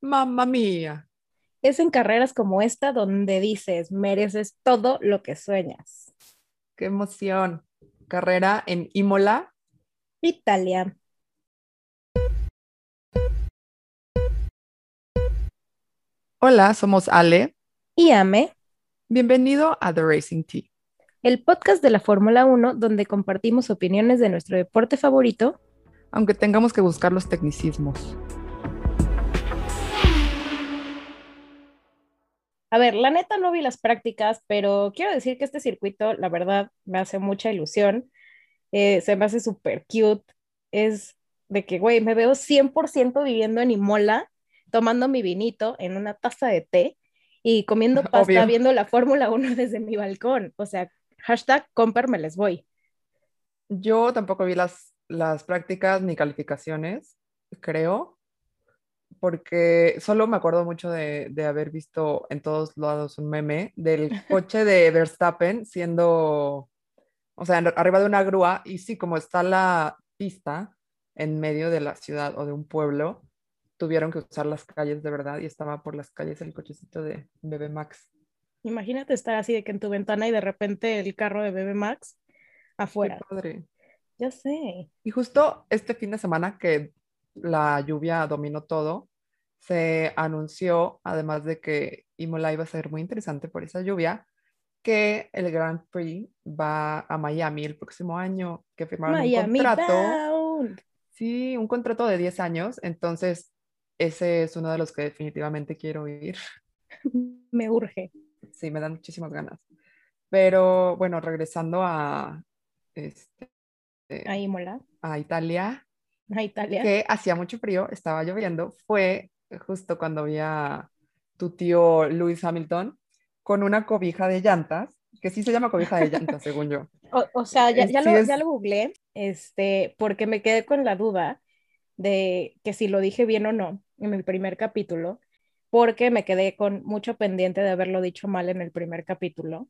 Mamma mía. Es en carreras como esta donde dices, mereces todo lo que sueñas. Qué emoción. Carrera en Imola. Italia. Hola, somos Ale. Y Ame, Bienvenido a The Racing Tea. el podcast de la Fórmula 1 donde compartimos opiniones de nuestro deporte favorito. Aunque tengamos que buscar los tecnicismos. A ver, la neta no vi las prácticas, pero quiero decir que este circuito, la verdad, me hace mucha ilusión. Eh, se me hace súper cute. Es de que, güey, me veo 100% viviendo en Imola, tomando mi vinito en una taza de té y comiendo pasta, Obvio. viendo la Fórmula 1 desde mi balcón. O sea, hashtag comper les voy. Yo tampoco vi las, las prácticas ni calificaciones, creo, porque solo me acuerdo mucho de, de haber visto en todos lados un meme del coche de Verstappen siendo, o sea, arriba de una grúa, y sí, como está la pista en medio de la ciudad o de un pueblo, tuvieron que usar las calles de verdad y estaba por las calles el cochecito de Bebé Max. Imagínate estar así de que en tu ventana y de repente el carro de Bebe Max Qué afuera. padre. Ya sé. Y justo este fin de semana que la lluvia dominó todo, se anunció, además de que Imola iba a ser muy interesante por esa lluvia, que el Grand Prix va a Miami el próximo año, que firmaron Miami un contrato. Sí, un contrato de 10 años, entonces ese es uno de los que definitivamente quiero ir. Me urge. Sí, me dan muchísimas ganas. Pero bueno, regresando a, este, A Imola, a Italia, a Italia. que hacía mucho frío, estaba lloviendo, fue justo cuando vi a tu tío Lewis Hamilton con una cobija de llantas, que sí se llama cobija de llantas, según yo. O, o sea, ya, Es- ya sí lo, es- ya lo googleé, este, porque me quedé con la duda de que si lo dije bien o no en el primer capítulo, porque me quedé con mucho pendiente de haberlo dicho mal en el primer capítulo.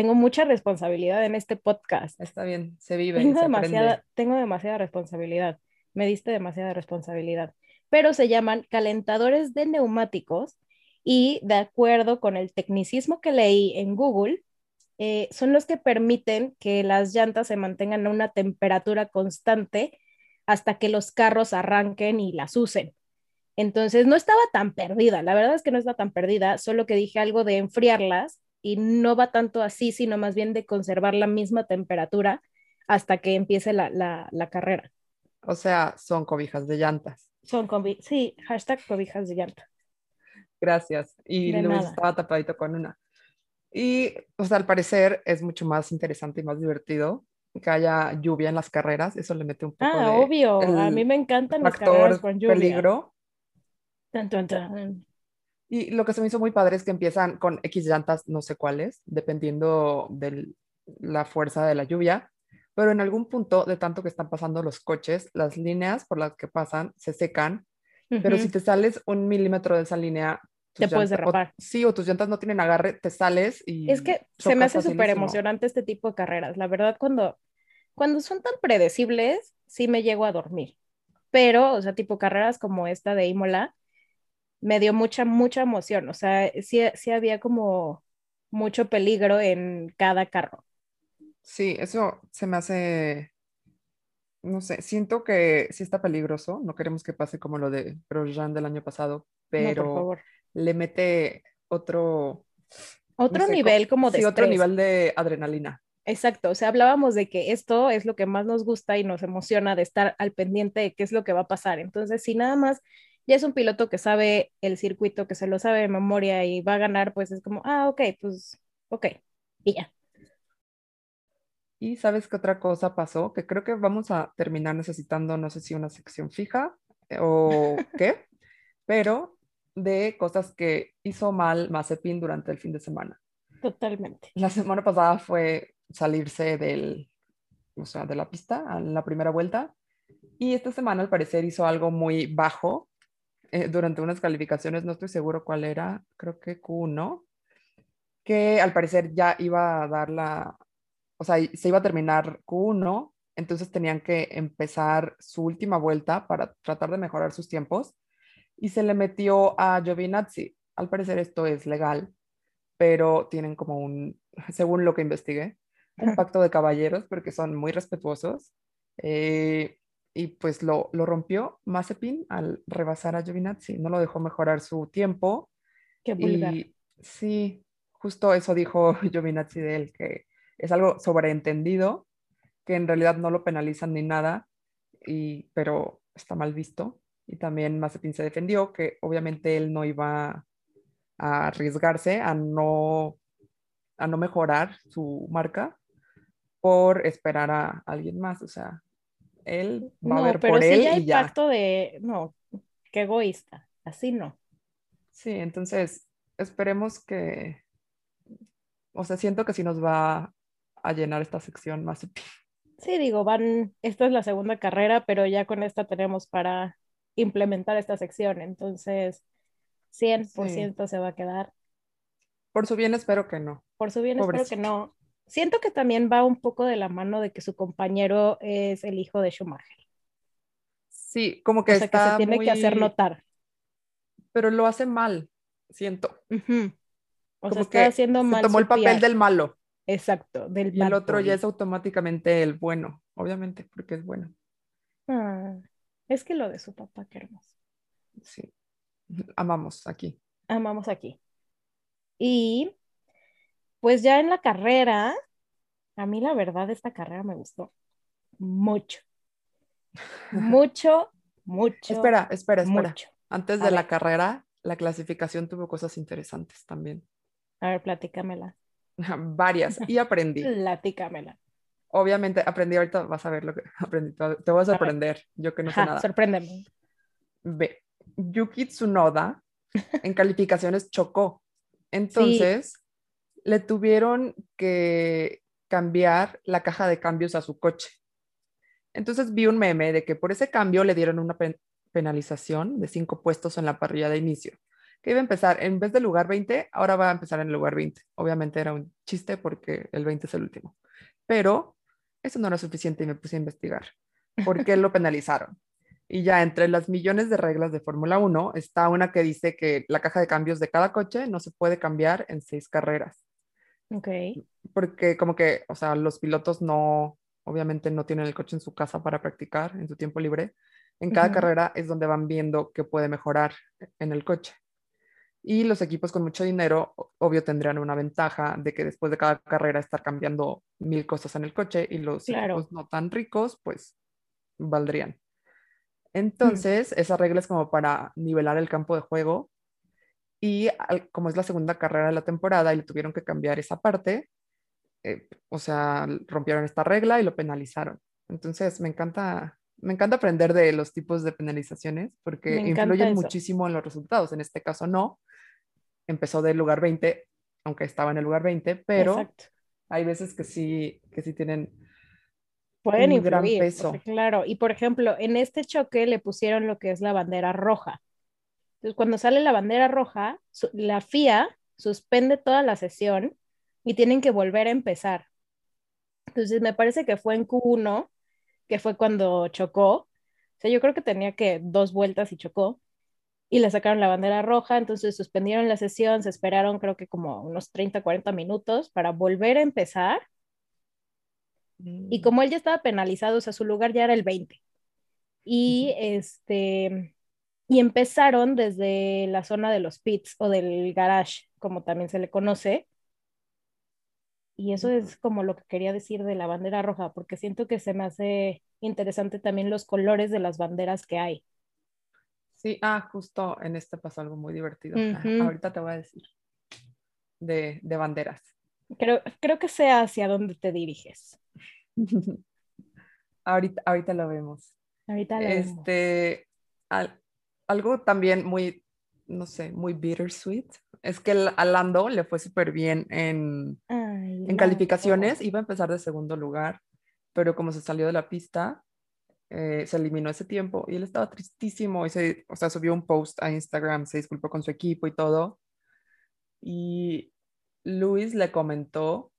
Tengo mucha responsabilidad en este podcast. Está bien, se vive, Tengo se demasiada, tengo demasiada responsabilidad. Me diste demasiada responsabilidad. Pero se llaman calentadores de neumáticos y de acuerdo con el tecnicismo que leí en Google, eh, son los que permiten que las llantas se mantengan a una temperatura constante hasta que los carros arranquen y las usen. Entonces no estaba tan perdida, la verdad es que no está tan perdida, solo que dije algo de enfriarlas y no va tanto así, sino más bien de conservar la misma temperatura hasta que empiece la, la, la carrera. O sea, son cobijas de llantas. Son cobi sí, hashtag cobijas de llanta. Gracias. Y De Lewis nada. estaba tapadito con una. Y, o sea, al parecer es mucho más interesante y más divertido que haya lluvia en las carreras. Eso le mete un poco Ah, de obvio, a mí me encantan las carreras con lluvia. peligro. Tan, tan, tan. Y lo que se me hizo muy padre es que empiezan con X llantas, no sé cuáles, dependiendo de la fuerza de la lluvia, pero en algún punto de tanto que están pasando los coches, las líneas por las que pasan se secan, pero si te sales un milímetro de esa línea, Te tus puedes llanta- o- derrapar. sí, o tus llantas no tienen agarre, te sales y Es que se me hace súper emocionante este tipo de carreras. La verdad, cuando, cuando son tan predecibles, sí me llego a dormir. Pero, o sea, tipo carreras como esta de Imola, me dio mucha, mucha emoción. O sea, sí, sí había como mucho peligro en cada carro. Sí, eso se me hace, no sé, siento que sí está peligroso, no queremos que pase como lo de Grosjean del año pasado, No, por pero favor. le mete otro, Otro no sé, nivel como de sí, otro nivel de adrenalina. Exacto, o sea, hablábamos de que esto es lo que más nos gusta y nos emociona de estar al pendiente de qué es lo que va a pasar. Entonces, si nada más ya es un piloto que sabe el circuito, que se lo sabe de memoria y va a ganar, pues es como, ah, ok, pues, ok, y ya. Y sabes qué otra cosa pasó, que creo que vamos a terminar necesitando, no sé si una sección fija eh, o qué, pero de cosas que hizo mal Mazepin durante el fin de semana. Totalmente. La semana pasada fue salirse del, o sea, de la pista en la primera vuelta y esta semana al parecer hizo algo muy bajo eh, durante unas calificaciones, no estoy seguro cuál era, creo que Q1, que al parecer ya iba a dar la, o sea, se iba a terminar Q1, entonces tenían que empezar su última vuelta para tratar de mejorar sus tiempos y se le metió a Giovinazzi. Al parecer esto es legal, pero tienen como un, según lo que investigué, un pacto de caballeros porque son muy respetuosos. Eh, y pues lo, lo rompió Mazepin al rebasar a Giovinazzi. No lo dejó mejorar su tiempo. Qué vulgar. Y sí, justo eso dijo Giovinazzi de él, que es algo sobreentendido, que en realidad no lo penalizan ni nada, y, pero está mal visto. Y también Mazepin se defendió que obviamente él no iba a arriesgarse a no, a no mejorar su marca por esperar a alguien más. O sea, él va a ver pero por sí él ya y hay ya. pacto de, no, qué egoísta, así no. Sí, entonces esperemos que, o sea, siento que sí nos va a llenar esta sección más. Sí, digo, van, esta es la segunda carrera, pero ya con esta tenemos para implementar esta sección, entonces 100% se va a quedar. Por su bien espero que no. Por su bien espero que no. Siento que también va un poco de la mano de que su compañero es el hijo de Schumacher. Sí, como que o sea, que está se tiene que hacer notar. Pero lo hace mal, siento. O sea, está que haciendo se mal tomó el papel PR. del malo Exacto, del y el otro ya es automáticamente el bueno, obviamente, porque es bueno. Ah, es que lo de su papá, qué hermoso. Sí, amamos aquí. Amamos aquí. Y pues ya en la carrera, a mí la verdad esta carrera me gustó mucho. Mucho, mucho. Espera, espera, espera. mucho. Antes A de la ver. carrera, la clasificación tuvo cosas interesantes también. A ver, platícamela. Varias. Y aprendí. Platícamela. Obviamente aprendí, ahorita vas a ver lo que aprendí. Te voy a sorprender, yo que no sé Ajá, nada. sorpréndeme. Ve, Yuki Tsunoda en calificaciones chocó. Entonces, le tuvieron que cambiar la caja de cambios a su coche. Entonces vi un meme de que por ese cambio le dieron una pen- penalización de cinco puestos en la parrilla de inicio, que iba a empezar en vez del lugar 20, ahora va a empezar en el lugar 20. Obviamente era un chiste porque el 20 es el último. Pero eso no era suficiente y me puse a investigar. ¿Por qué lo penalizaron? Y ya entre las millones de reglas de Fórmula 1 está una que dice que la caja de cambios de cada coche no se puede cambiar en seis carreras. Ok. Porque como que, o sea, los pilotos no, obviamente no tienen el coche en su casa para practicar en su tiempo libre. En cada carrera es donde van viendo qué puede mejorar en el coche. Y los equipos con mucho dinero, obvio, tendrían una ventaja de que después de cada carrera estar cambiando mil cosas en el coche y los Claro. equipos no tan ricos, pues valdrían. Entonces, esa regla es como para nivelar el campo de juego. Y al- como es la segunda carrera de la temporada y le tuvieron que cambiar esa parte, eh, o sea, rompieron esta regla y lo penalizaron. Entonces, me encanta, me encanta aprender de los tipos de penalizaciones porque influyen eso. muchísimo en los resultados. En este caso, no. Empezó del lugar 20, aunque estaba en el lugar 20, pero Exacto. hay veces que sí, que sí tienen Pueden un gran influir, o peso. sea, claro. Y por ejemplo, en este choque le pusieron lo que es la bandera roja. Entonces, cuando sale la bandera roja, la FIA suspende toda la sesión y tienen que volver a empezar. Entonces, me parece que fue en Q1, que fue cuando chocó. O sea, yo creo que tenía que dos vueltas y chocó. Y le sacaron la bandera roja, entonces suspendieron la sesión, se esperaron creo que como unos 30, 40 minutos para volver a empezar. Y como él ya estaba penalizado, o sea, su lugar ya era el 20. Y este y empezaron desde la zona de los pits o del garage, como también se le conoce. Y eso es como lo que quería decir de la bandera roja, porque siento que se me hace interesante también los colores de las banderas que hay. Sí, ah, justo en este pasó algo muy divertido. Ajá, Ujú. Ahorita te voy a decir de, de banderas. Creo, creo que sea hacia dónde te diriges. ahorita, ahorita lo vemos. Ahorita lo vemos. Este, al- algo también muy, no sé, muy bittersweet, es que el- a Lando le fue súper bien en, Ay, en calificaciones, iba a empezar de segundo lugar, pero como se salió de la pista, eh, se eliminó ese tiempo y él estaba tristísimo y se, o sea, subió un post a Instagram, se disculpó con su equipo y todo. Y Luis le comentó,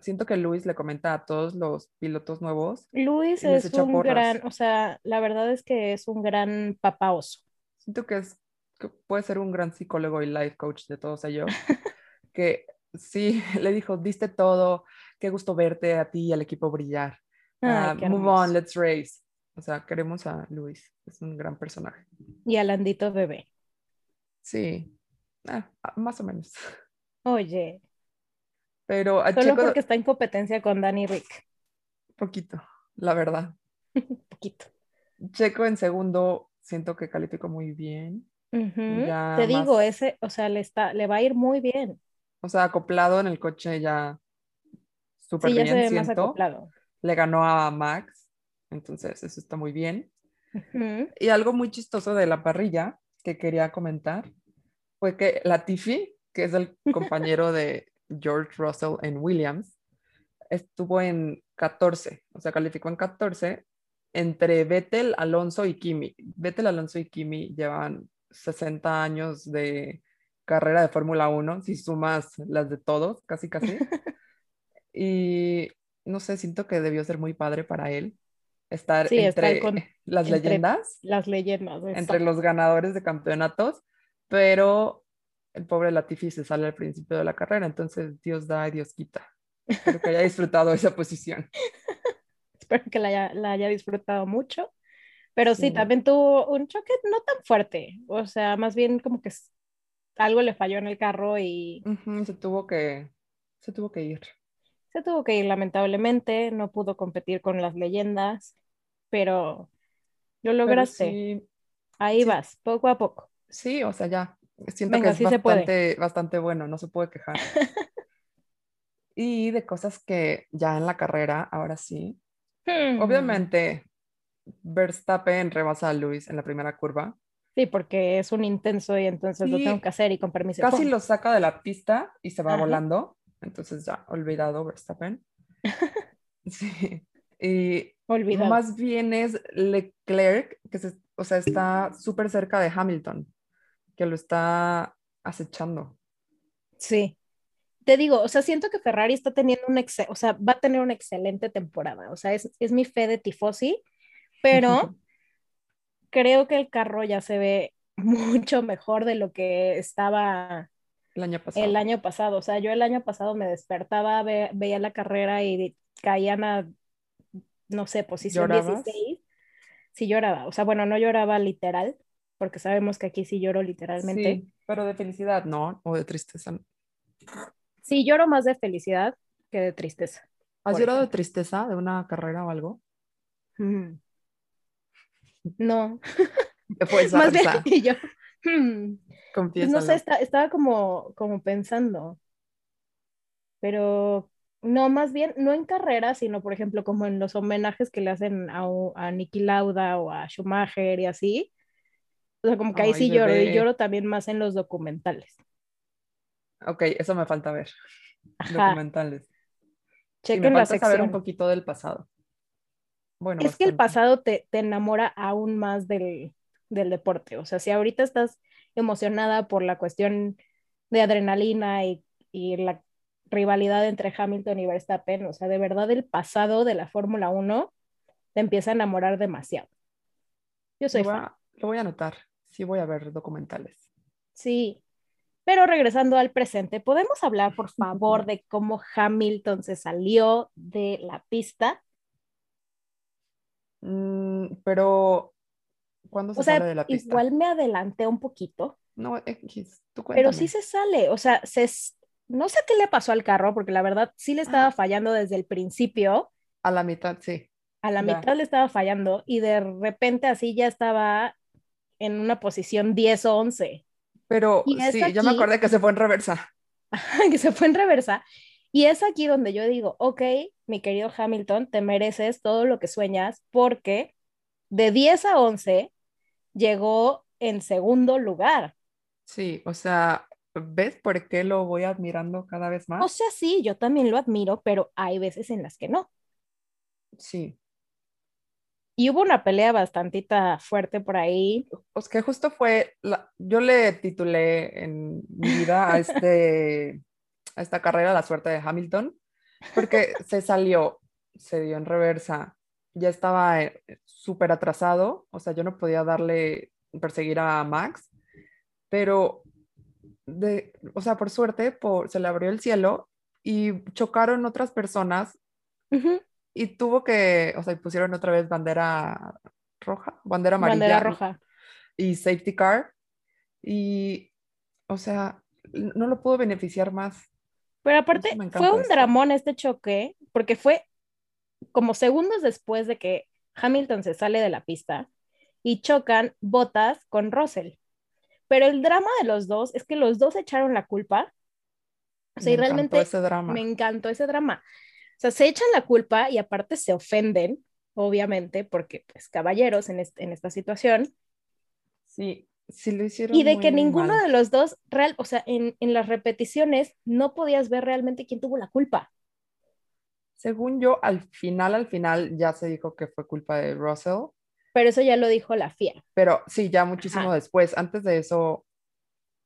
siento que Luis le comenta a todos los pilotos nuevos, Luis es un porras. gran, o sea, la verdad es que es un gran papá oso. Siento que es que puede ser un gran psicólogo y life coach de todos ellos, que sí, le dijo, diste todo, qué gusto verte a ti y al equipo brillar. Ay, Uh, qué move on, let's race. O sea, queremos a Luis, es un gran personaje. Y a Landito bebé. Sí, ah, ah, más o menos. Oye, Pero a solo Checo, porque está en competencia con Danny Rick. poquito, la verdad. Poquito. Checo en segundo, siento que calificó muy bien. Ya Te digo, más- ese, o sea, le está, le va a ir muy bien. O sea, acoplado en el coche ya súper Sí, ya bien, se ve más siento. acoplado. Le ganó a Max, entonces eso está muy bien. Y algo muy chistoso de la parrilla que quería comentar fue que Latifi, que es el compañero de George Russell en Williams, estuvo en 14, o sea, calificó en 14 entre Vettel, Alonso y Kimi. Vettel, Alonso y Kimi llevan 60 años de carrera de Fórmula 1, si sumas las de todos, casi casi. y no sé, siento que debió ser muy padre para él estar Sí, estar entre con- las entre leyendas Las leyendas. entre los ganadores de campeonatos, pero el pobre Latifi se sale al principio de la carrera, entonces Dios da y Dios quita. Espero que haya disfrutado esa posición. Espero que la haya, la haya disfrutado mucho. Pero sí. Sí. también tuvo un choque no tan fuerte. O sea, más bien como que algo le falló en el carro y Ujú, se tuvo que, se tuvo que ir. se tuvo que ir lamentablemente. No pudo competir con las leyendas, pero lo Pero lograste. sí, Ahí sí. vas, poco a poco. sí, o sea, ya. Siento Venga, que es bastante, bastante bueno, no se puede quejar. y de cosas que ya en la carrera, ahora sí. Hmm. Obviamente, Verstappen rebasa a Luis en la primera curva. Sí, porque es un intenso y entonces lo tengo que hacer y con permiso. casi ¡pum! lo saca de la pista y se va Ajá. volando. Entonces ya, olvidado Verstappen. Sí. Y Olvidado. más bien es Leclerc, que se- o sea, está súper cerca de Hamilton, que lo está acechando. Sí. Te digo, o sea, siento que Ferrari está teniendo un o sea, va a tener una excelente temporada. O sea, es, es mi fe de tifosi, pero creo que el carro ya se ve mucho mejor de lo que estaba El año pasado. el año pasado. O sea, yo el año pasado me despertaba, ve- veía la carrera y caían a, no sé, posición ¿Llorabas? 16. Sí lloraba. O sea, bueno, no lloraba literal, porque sabemos que aquí sí lloro literalmente. Sí, pero de felicidad, ¿no? O de tristeza. Sí, lloro más de felicidad que de tristeza. ¿Has llorado de tristeza de una carrera o algo? Mm. No, más bien Arza, y yo. hmm, Pues no sé, está- estaba como, como pensando, pero no, más bien, no en carrera, sino por ejemplo como en los homenajes que le hacen a, a Niki Lauda o a Schumacher y así. O sea, como que ahí Ay, sí lloro y lloro también más en los documentales. Ok, eso me falta ver. Ajá, Documentales. Chequen me la falta saber un poquito del pasado. Bueno, Es que el bastante. pasado te, te enamora aún más del, del deporte. O sea, si ahorita estás emocionada por la cuestión de adrenalina y, y la rivalidad entre Hamilton y Verstappen, o sea, de verdad el pasado de la Fórmula 1 te empieza a enamorar demasiado. Yo soy Lo voy, fan. a, lo voy a anotar. Sí, voy a ver documentales. Sí. Pero regresando al presente, ¿podemos hablar, por favor, de cómo Hamilton se salió de la pista? Mm, pero, ¿cuándo se O sea, sale de la pista? igual me adelanté un poquito, No, X, tú pero sí se sale, o sea, se, no sé qué le pasó al carro, porque la verdad sí le estaba Ah. fallando desde el principio, A la mitad, sí. a la Ya. mitad le estaba fallando y de repente así ya estaba en una posición 10 o 11, Pero sí, ya me acordé que se fue en reversa. que se fue en reversa. Y es aquí donde yo digo, ok, mi querido Hamilton, te mereces todo lo que sueñas porque de 10 a 11 llegó en segundo lugar. Sí, o sea, ¿ves por qué lo voy admirando cada vez O más? sea, sí, yo también lo admiro, pero hay veces en las que no. Sí. Y hubo una pelea bastantita fuerte por ahí. Pues que justo fue, la, yo le titulé en mi vida a, este, a esta carrera La suerte de Hamilton, porque se salió, se dio en reversa, ya estaba eh, súper atrasado, o sea, yo no podía darle, perseguir a Max, pero, de, o sea, por suerte, por, se le abrió el cielo y chocaron otras personas Ujú, y tuvo que, o sea, pusieron otra vez bandera roja, bandera amarilla Bandera roja. y safety car y, o sea, no lo pudo beneficiar más. Pero aparte, fue un esto. dramón este choque, porque fue como segundos después de que Hamilton se sale de la pista y chocan Botas con Russell. Pero el drama de los dos es que los dos echaron la culpa. O sea, Me y realmente ese drama. me encantó ese drama. O sea, se echan la culpa y aparte se ofenden, obviamente, porque pues caballeros en, est- en esta situación. Sí, sí lo hicieron Y de muy, que ninguno mal. de los dos, real, o sea, en, en las repeticiones no podías ver realmente quién tuvo la culpa. Según yo, al final, al final ya se dijo que fue culpa de Russell, Pero eso ya lo dijo la FIA. pero sí, ya muchísimo Ajá. después. Antes de eso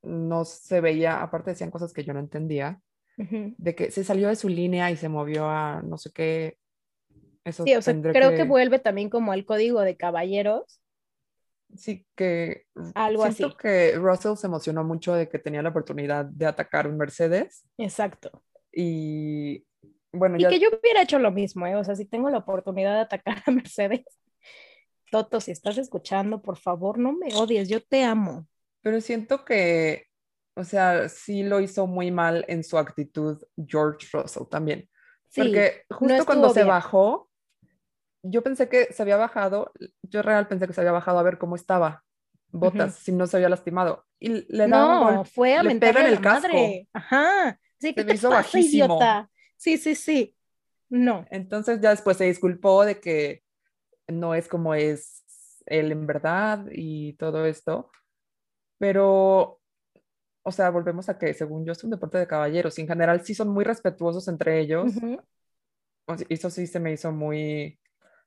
no se veía, aparte decían cosas que yo no entendía, De que se salió de su línea y se movió a no sé qué. Eso Sí, o sea, creo que... vuelve también como al código de caballeros, Sí, que Algo siento así. que Russell se emocionó mucho de que tenía la oportunidad de atacar un Mercedes exacto. y bueno, Y ya que yo hubiera hecho lo mismo, ¿eh? O sea, si tengo la oportunidad de atacar a Mercedes, Toto, si estás escuchando, por favor, no me odies, yo te amo. Pero siento que, o sea, sí lo hizo muy mal en su actitud George Russell también. Sí, Porque no justo estuvo cuando se bien. bajó, yo pensé que se había bajado, yo real pensé que se había bajado a ver cómo estaba Botas, si no se había lastimado. Y le No, golpe, fue a le pega en el casco. madre. Ajá. Sí, Se ¿qué me te hizo pasa, bajísimo. idiota? Sí, sí, sí. No. Entonces ya después se disculpó de que no es como es él en verdad y todo esto. Pero, o sea, volvemos a que según yo es un deporte de caballeros y en general sí son muy respetuosos entre ellos. Eso sí se me hizo muy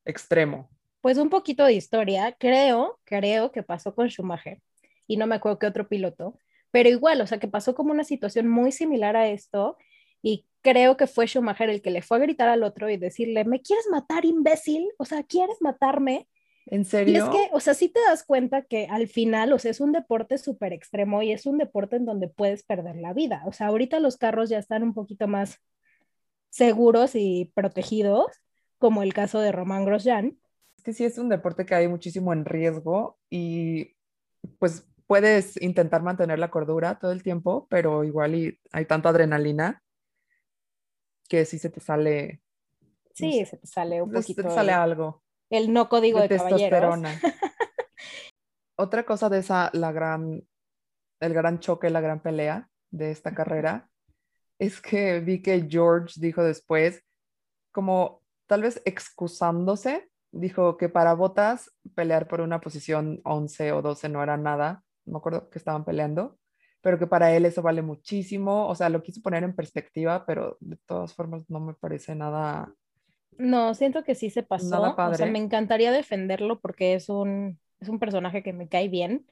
extremo. Pues un poquito de historia, creo, creo que pasó con Schumacher y no me acuerdo qué otro piloto, pero igual, o sea, que pasó como una situación muy similar a esto y creo que fue Schumacher el que le fue a gritar al otro y decirle, ¿me quieres matar, imbécil? O sea, ¿quieres matarme? ¿En Y es serio? que, o sea, sí te das cuenta que al final, o sea, es un deporte súper extremo y es un deporte en donde puedes perder la vida. O sea, ahorita los carros ya están un poquito más seguros y protegidos, como el caso de Román Grosjean. Es que sí es un deporte que hay muchísimo en riesgo y pues puedes intentar mantener la cordura todo el tiempo, pero igual y hay tanta adrenalina que sí se te sale, Sí, se te sale un se te poquito sale algo. El no código de de, caballeros. testosterona. Otra cosa de esa, la gran, el gran choque, la gran pelea de esta carrera, es que vi que George dijo después, como tal vez excusándose, dijo que para Botas pelear por una posición 11 o 12 no era nada, no me acuerdo que estaban peleando, pero que para él eso vale muchísimo, o sea, lo quiso poner en perspectiva, pero de todas formas no me parece nada, No, siento que sí se pasó. O sea, me encantaría defenderlo porque es un, es un personaje que me cae bien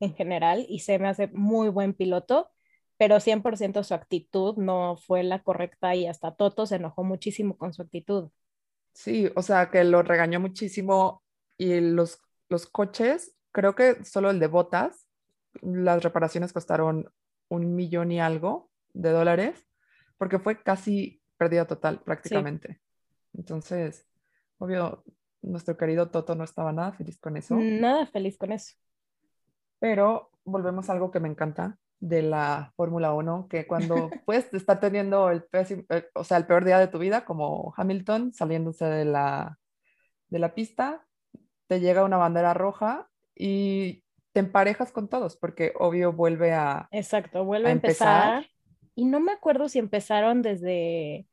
en general y se me hace muy buen piloto, pero 100% su actitud no fue la correcta y hasta Toto se enojó muchísimo con su actitud. Sí, o sea, que lo regañó muchísimo y los, los coches, creo que solo el de botas, las reparaciones costaron un millón y algo de dólares, porque fue casi pérdida total prácticamente. Entonces, obvio, nuestro querido Toto no estaba nada feliz con eso, Nada feliz con eso. pero volvemos a algo que me encanta de la Fórmula 1, que cuando puedes estar teniendo el, pésimo- eh, o sea, el peor día de tu vida, como Hamilton saliéndose de la, de la pista, te llega una bandera roja y te emparejas con todos, porque obvio vuelve a... Exacto, vuelve a a empezar. empezar. Y no me acuerdo si empezaron desde,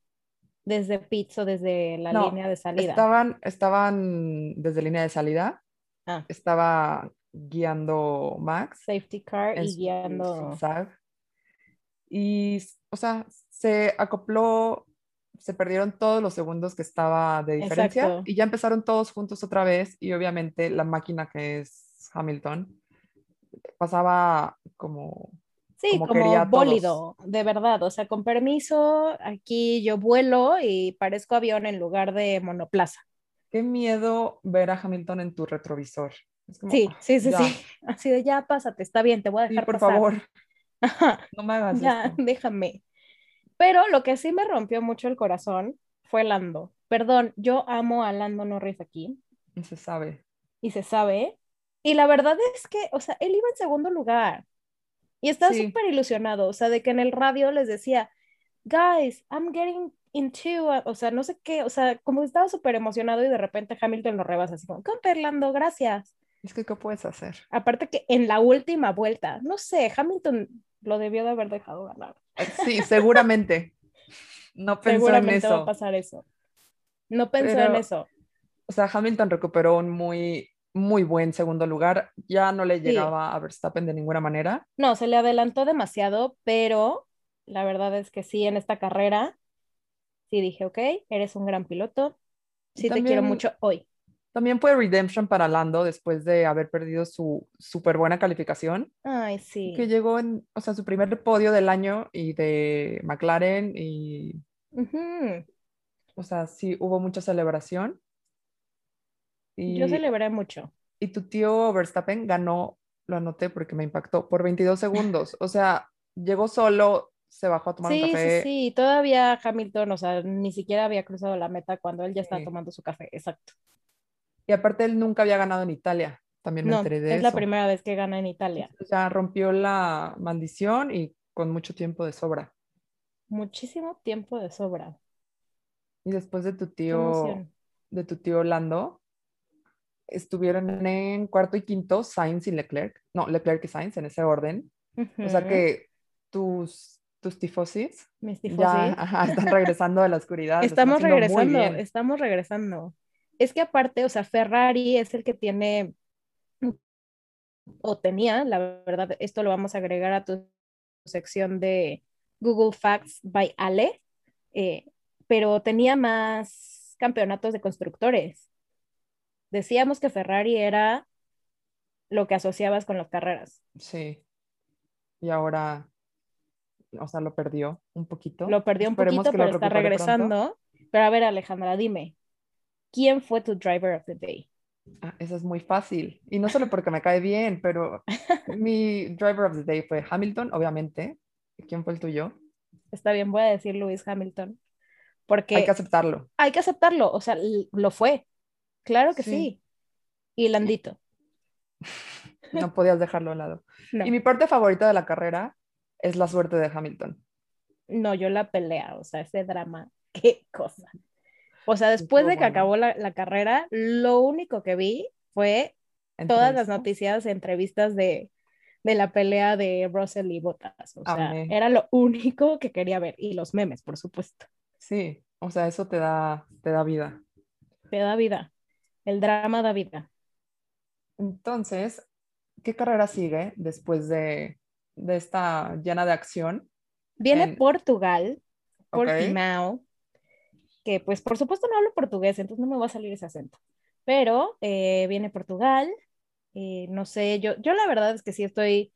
desde pits o desde la No, línea de salida. Estaban, estaban desde línea de salida, Ah, estaba guiando Max safety car y guiando. zigzag. Y, o sea, se acopló, se perdieron todos los segundos que estaba de diferencia Exacto. y ya empezaron todos juntos otra vez y obviamente la máquina que es Hamilton pasaba como, Sí, como como, quería bólido, de verdad. O sea, con permiso, aquí yo vuelo y parezco avión en lugar de monoplaza. qué miedo ver a Hamilton en tu retrovisor. sí, sí, sí, sí. Así de ya pásate, está bien, te voy a dejar por pasar. favor. No me hagas Ya, déjame. Pero lo que sí me rompió mucho el corazón fue Lando. Perdón, yo amo a Lando Norris aquí. Y se sabe. Y se sabe. Y la verdad es que, o sea, él iba en segundo lugar. Y estaba súper ilusionado, o sea, de que en el radio les decía, guys, I'm getting into, o sea, no sé qué, o sea, como estaba súper emocionado y de repente Hamilton lo rebasa así como, Perlando, gracias. Es que, ¿qué puedes hacer? Aparte que en la última vuelta, no sé, Hamilton lo debió de haber dejado ganar. Sí, seguramente. No pensó seguramente en eso. va a pasar eso. No pensó en eso. O sea, Hamilton recuperó un muy, muy buen segundo lugar. Ya no le llegaba a Verstappen de ninguna manera. No, se le adelantó demasiado, pero la verdad es que sí, en esta carrera, sí dije, ok, eres un gran piloto. Sí, te quiero mucho hoy. También fue redemption para Lando después de haber perdido su súper buena calificación. Ay, sí. Que llegó en, o sea, su primer podio del año y de McLaren y... O sea, sí, hubo mucha celebración. Y, Yo celebré mucho. Y tu tío Verstappen ganó, lo anoté porque me impactó, por 22 segundos. O sea, llegó solo, se bajó a tomar un café. Sí, sí, todavía Hamilton, o sea, ni siquiera había cruzado la meta cuando él ya estaba tomando su café, exacto. Y aparte él nunca había ganado en Italia, también me no, enteré de es la primera vez que gana en Italia. O sea, rompió la maldición y con mucho tiempo de sobra. Muchísimo tiempo de sobra. Y después de tu tío, de tu tío Lando, estuvieron en cuarto y quinto Sainz y Leclerc. No, Leclerc y Sainz en ese orden. O sea que tus, tus tifosis, Mis tifosis. ya ajá, están regresando de la oscuridad. Estamos regresando, estamos regresando. Es que aparte, o sea, Ferrari es el que tiene o tenía, la verdad, esto lo vamos a agregar a tu sección de Google Facts by Ale, eh, pero tenía más campeonatos de constructores. Decíamos que Ferrari era lo que asociabas con las carreras. Sí. Y ahora, o sea, lo perdió un poquito. Lo perdió un poquito, pero está regresando. Pero a ver, Alejandra, dime, ¿quién fue tu driver of the day? Ah, eso es muy fácil. Y no solo porque me cae bien, pero mi driver of the day fue Hamilton, obviamente. ¿Quién fue el tuyo? Está bien, voy a decir Lewis Hamilton. Porque hay que aceptarlo. Hay que aceptarlo, o sea, lo fue. Claro que sí. Y Landito. No podías dejarlo a lado. Y mi parte favorita de la carrera es la suerte de Hamilton. No, yo la pelea, o sea, ese drama, qué cosa. O sea, después de que acabó la, carrera, lo único que vi fue todas las noticias, entrevistas de, de, la pelea de Russell y Bottas. O sea, era lo único que quería ver. Y los memes, por supuesto. Sí, o sea, eso te da, te da vida. Te da vida. El drama da vida. Entonces, ¿qué carrera sigue después de, de esta llena de acción? Viene Portugal, Portimao, que pues por supuesto no hablo portugués, entonces no me va a salir ese acento. Pero eh, viene Portugal, eh, no sé, yo, yo la verdad es que sí estoy,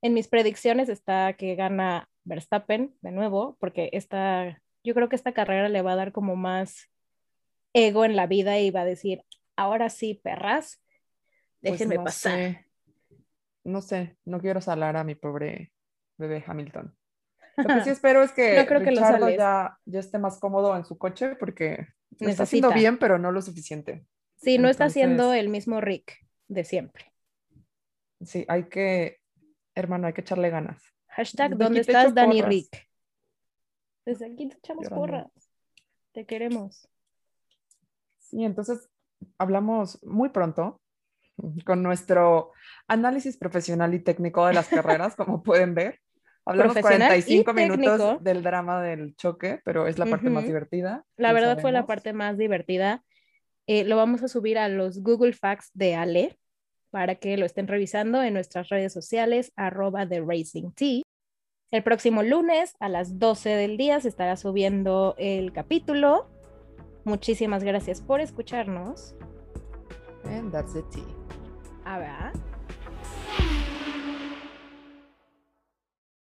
en mis predicciones está que gana Verstappen de nuevo, porque esta, yo creo que esta carrera le va a dar como más ego en la vida y va a decir, ahora sí, perras, pues déjenme pasar. No sé, no quiero salar a mi pobre bebé Hamilton. Lo que sí espero es que, creo Richardo ya, ya, esté más cómodo en su coche porque lo está haciendo bien, pero no lo suficiente. Sí, no está haciendo el mismo Rick de siempre. Sí, hay que, hermano, hay que echarle ganas. Hashtag, ¿dónde estás, Dani Rick? Desde aquí te echamos porras. Te queremos. Sí, entonces hablamos muy pronto con nuestro análisis profesional y técnico de las carreras, como pueden ver. Hablamos 45 minutos del drama del choque, pero es la parte más divertida. La verdad fue la parte más divertida. Eh, lo vamos a subir a los Google Facts de Ale para que lo estén revisando en nuestras redes sociales, arroba The Racing T. El próximo lunes a las 12 del día se estará subiendo el capítulo. Muchísimas gracias por escucharnos. And that's the tea. A ver.